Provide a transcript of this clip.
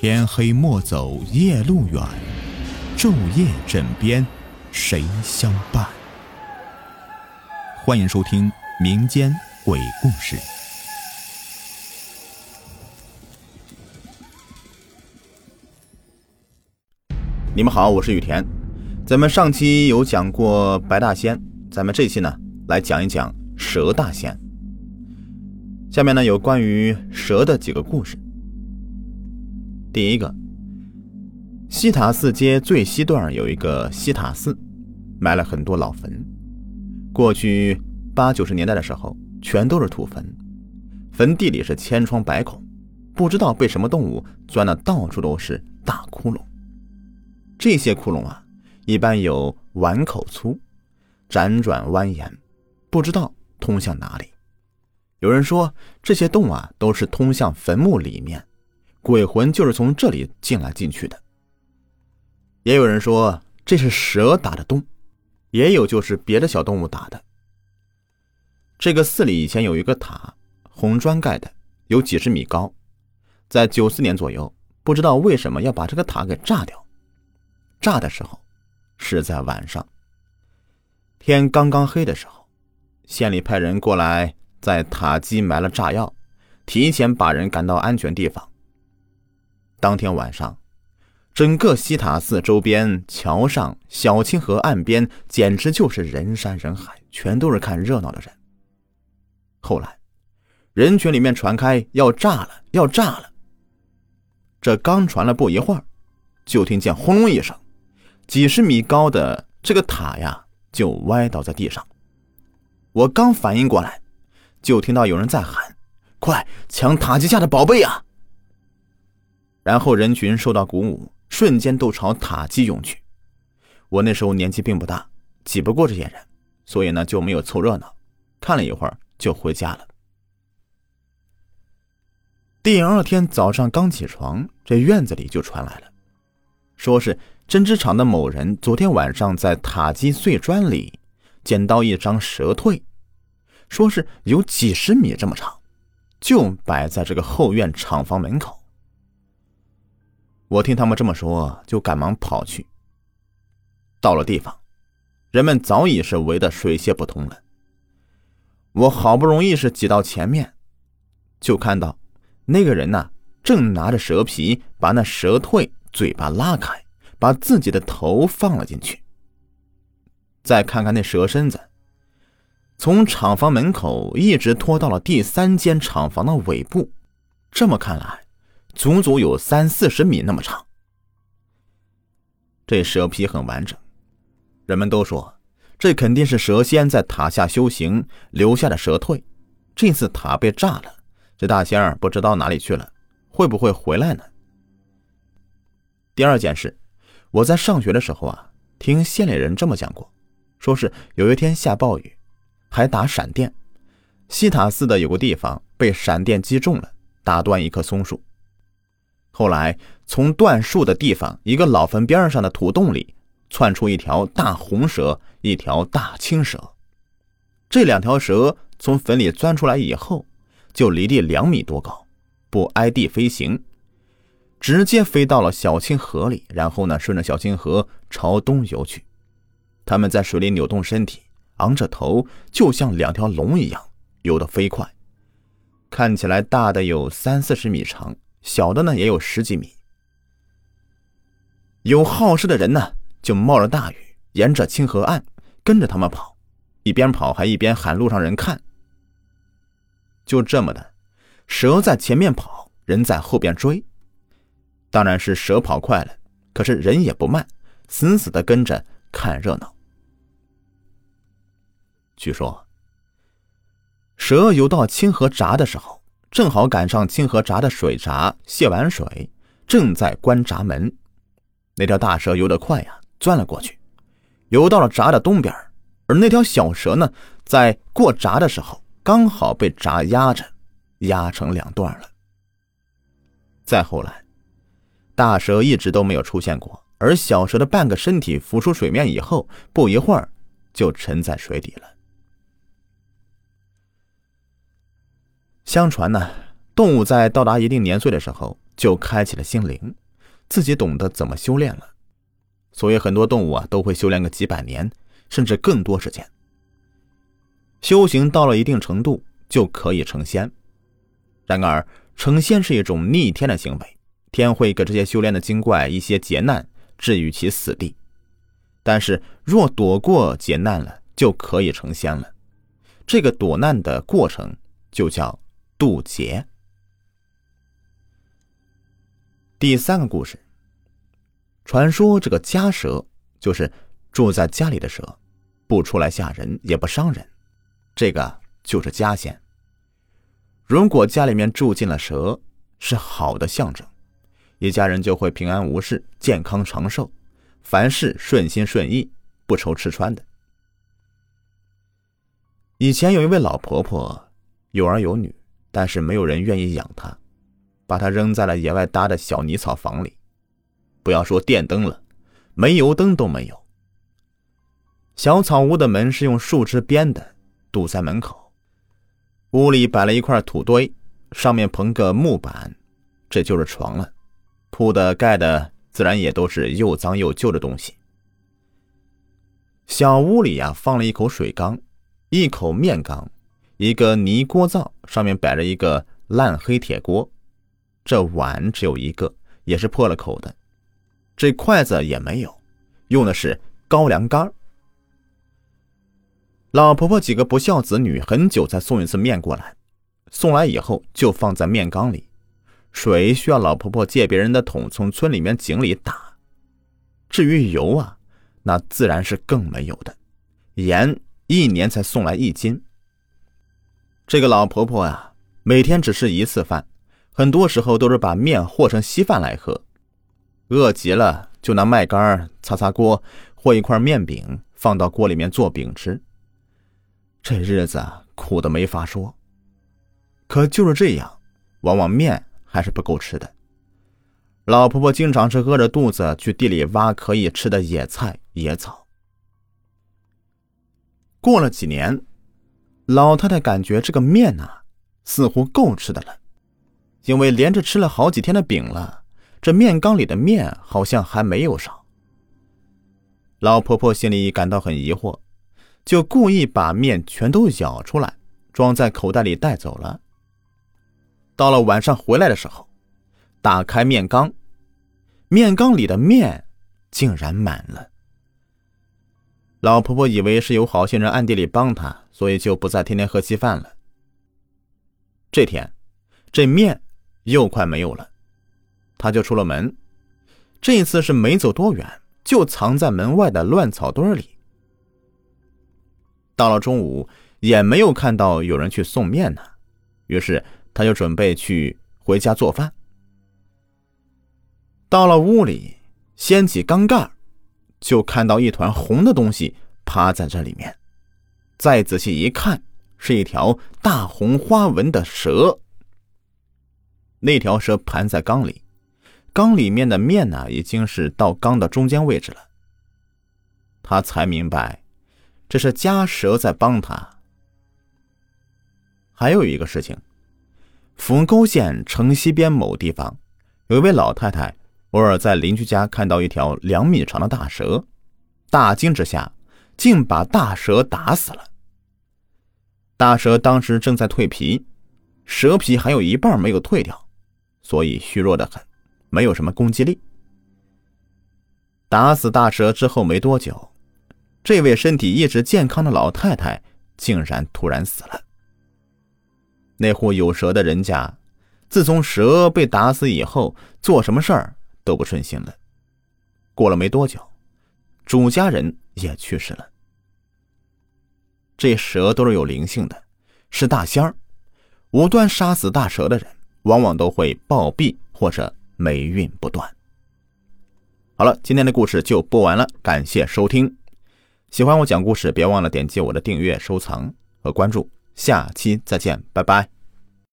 天黑莫走夜路远，昼夜枕边谁相伴？欢迎收听民间鬼故事。你们好，我是雨田。咱们上期有讲过白大仙，咱们这期呢来讲一讲蛇大仙。下面呢有关于蛇的几个故事。第一个，西塔寺街最西段有一个西塔寺，埋了很多老坟。过去八九十年代的时候，全都是土坟，坟地里是千疮百孔，不知道被什么动物钻的到处都是大窟窿。这些窟窿啊，一般有碗口粗，辗转蜿蜒，不知道通向哪里。有人说，这些洞啊，都是通向坟墓里面。鬼魂就是从这里进来进去的。也有人说这是蛇打的洞，也有就是别的小动物打的。这个寺里以前有一个塔，红砖盖的，有几十米高。在九四年左右，不知道为什么要把这个塔给炸掉。炸的时候是在晚上，天刚刚黑的时候，县里派人过来，在塔基埋了炸药，提前把人赶到安全地方。当天晚上，整个西塔寺周边、桥上、小清河岸边，简直就是人山人海，全都是看热闹的人。后来，人群里面传开要炸了，要炸了。这刚传了不一会儿，就听见轰隆一声，几十米高的这个塔呀，就歪倒在地上。我刚反应过来，就听到有人在喊：“快抢塔基下的宝贝啊！”然后人群受到鼓舞，瞬间都朝塔基涌去。我那时候年纪并不大，挤不过这些人，所以呢就没有凑热闹，看了一会儿就回家了。第二天早上刚起床，这院子里就传来了，说是针织厂的某人昨天晚上在塔基碎砖里捡到一张蛇蜕，说是有几十米这么长，就摆在这个后院厂房门口。我听他们这么说，就赶忙跑去。到了地方，人们早已是围得水泄不通了。我好不容易是挤到前面，就看到那个人呢，正拿着蛇皮把那蛇蜕嘴巴拉开，把自己的头放了进去。再看看那蛇身子，从厂房门口一直拖到了第三间厂房的尾部。这么看来。足足有三四十米那么长，这蛇皮很完整，人们都说这肯定是蛇仙在塔下修行留下的蛇蜕。这次塔被炸了，这大仙儿不知道哪里去了，会不会回来呢？第二件事，我在上学的时候啊，听县里人这么讲过，说是有一天下暴雨，还打闪电，西塔寺的有个地方被闪电击中了，打断一棵松树。后来，从断树的地方一个老坟边上的土洞里窜出一条大红蛇，一条大青蛇。这两条蛇从坟里钻出来以后，就离地两米多高，不挨地飞行，直接飞到了小清河里，然后呢，顺着小清河朝东游去。它们在水里扭动身体，昂着头，就像两条龙一样，游得飞快，看起来大的有三四十米长。小的呢也有十几米。有好事的人呢，就冒着大雨，沿着清河岸跟着他们跑，一边跑还一边喊路上人看。就这么的，蛇在前面跑，人在后边追。当然是蛇跑快了，可是人也不慢，死死的跟着看热闹。据说，蛇游到清河闸的时候。正好赶上清河闸的水闸泄完水，正在关闸门。那条大蛇游得快呀，钻了过去，游到了闸的东边。而那条小蛇呢，在过闸的时候，刚好被闸压着，压成两段了。再后来，大蛇一直都没有出现过，而小蛇的半个身体浮出水面以后，不一会儿就沉在水底了。相传呢，动物在到达一定年岁的时候，就开启了心灵，自己懂得怎么修炼了。所以很多动物啊都会修炼个几百年，甚至更多时间。修行到了一定程度就可以成仙。然而，成仙是一种逆天的行为，天会给这些修炼的精怪一些劫难，置于其死地。但是，若躲过劫难了，就可以成仙了。这个躲难的过程就叫渡劫。第三个故事。传说这个家蛇就是住在家里的蛇，不出来吓人，也不伤人，这个就是家仙。如果家里面住进了蛇，是好的象征，一家人就会平安无事、健康长寿，凡事顺心顺意，不愁吃穿的。以前有一位老婆婆，有儿有女，但是没有人愿意养它，把它扔在了野外搭的小泥草房里。不要说电灯了，煤油灯都没有。小草屋的门是用树枝编的，堵在门口。屋里摆了一块土堆，上面棚个木板，这就是床了。铺的盖的自然也都是又脏又旧的东西。小屋里呀，放了一口水缸，一口面缸，一个泥锅灶，上面摆着一个烂黑铁锅。这碗只有一个，也是破了口的。这筷子也没有，用的是高粱杆。老婆婆几个不孝子女很久才送一次面过来，送来以后就放在面缸里，水需要老婆婆借别人的桶从村里面井里打。至于油啊，那自然是更没有的，盐一年才送来一斤。这个老婆婆啊，每天只吃一次饭，很多时候都是把面和成稀饭来喝。饿极了，就拿麦秆擦擦锅，和一块面饼放到锅里面做饼吃。这日子苦的没法说，可就是这样，往往面还是不够吃的。老婆婆经常是饿着肚子去地里挖可以吃的野菜野草。过了几年，老太太感觉这个面呐，似乎够吃的了，因为连着吃了好几天的饼了。这面缸里的面好像还没有少。老婆婆心里感到很疑惑，就故意把面全都舀出来，装在口袋里带走了。到了晚上回来的时候，打开面缸，面缸里的面竟然满了。老婆婆以为是有好心人暗地里帮她，所以就不再天天喝稀饭了。这天，这面又快没有了。他就出了门，这一次是没走多远，就藏在门外的乱草堆里。到了中午，也没有看到有人去送面呢，于是他就准备去回家做饭。到了屋里，掀起缸盖，就看到一团红的东西趴在这里面。再仔细一看，是一条大红花纹的蛇。那条蛇盘在缸里。缸里面的面呢，已经是到缸的中间位置了。他才明白，这是家蛇在帮他。还有一个事情，扶沟县城西边某地方，有一位老太太，偶尔在邻居家看到一条两米长的大蛇，大惊之下，竟把大蛇打死了。大蛇当时正在蜕皮，蛇皮还有一半没有蜕掉，所以虚弱的很。没有什么攻击力。打死大蛇之后没多久，这位身体一直健康的老太太竟然突然死了。那户有蛇的人家，自从蛇被打死以后，做什么事儿都不顺心了。过了没多久，主家人也去世了。这蛇都是有灵性的，是大仙儿。无端杀死大蛇的人，往往都会暴毙或者。霉运不断。好了，今天的故事就播完了，感谢收听。喜欢我讲故事，别忘了点击我的订阅、收藏和关注。下期再见，拜拜。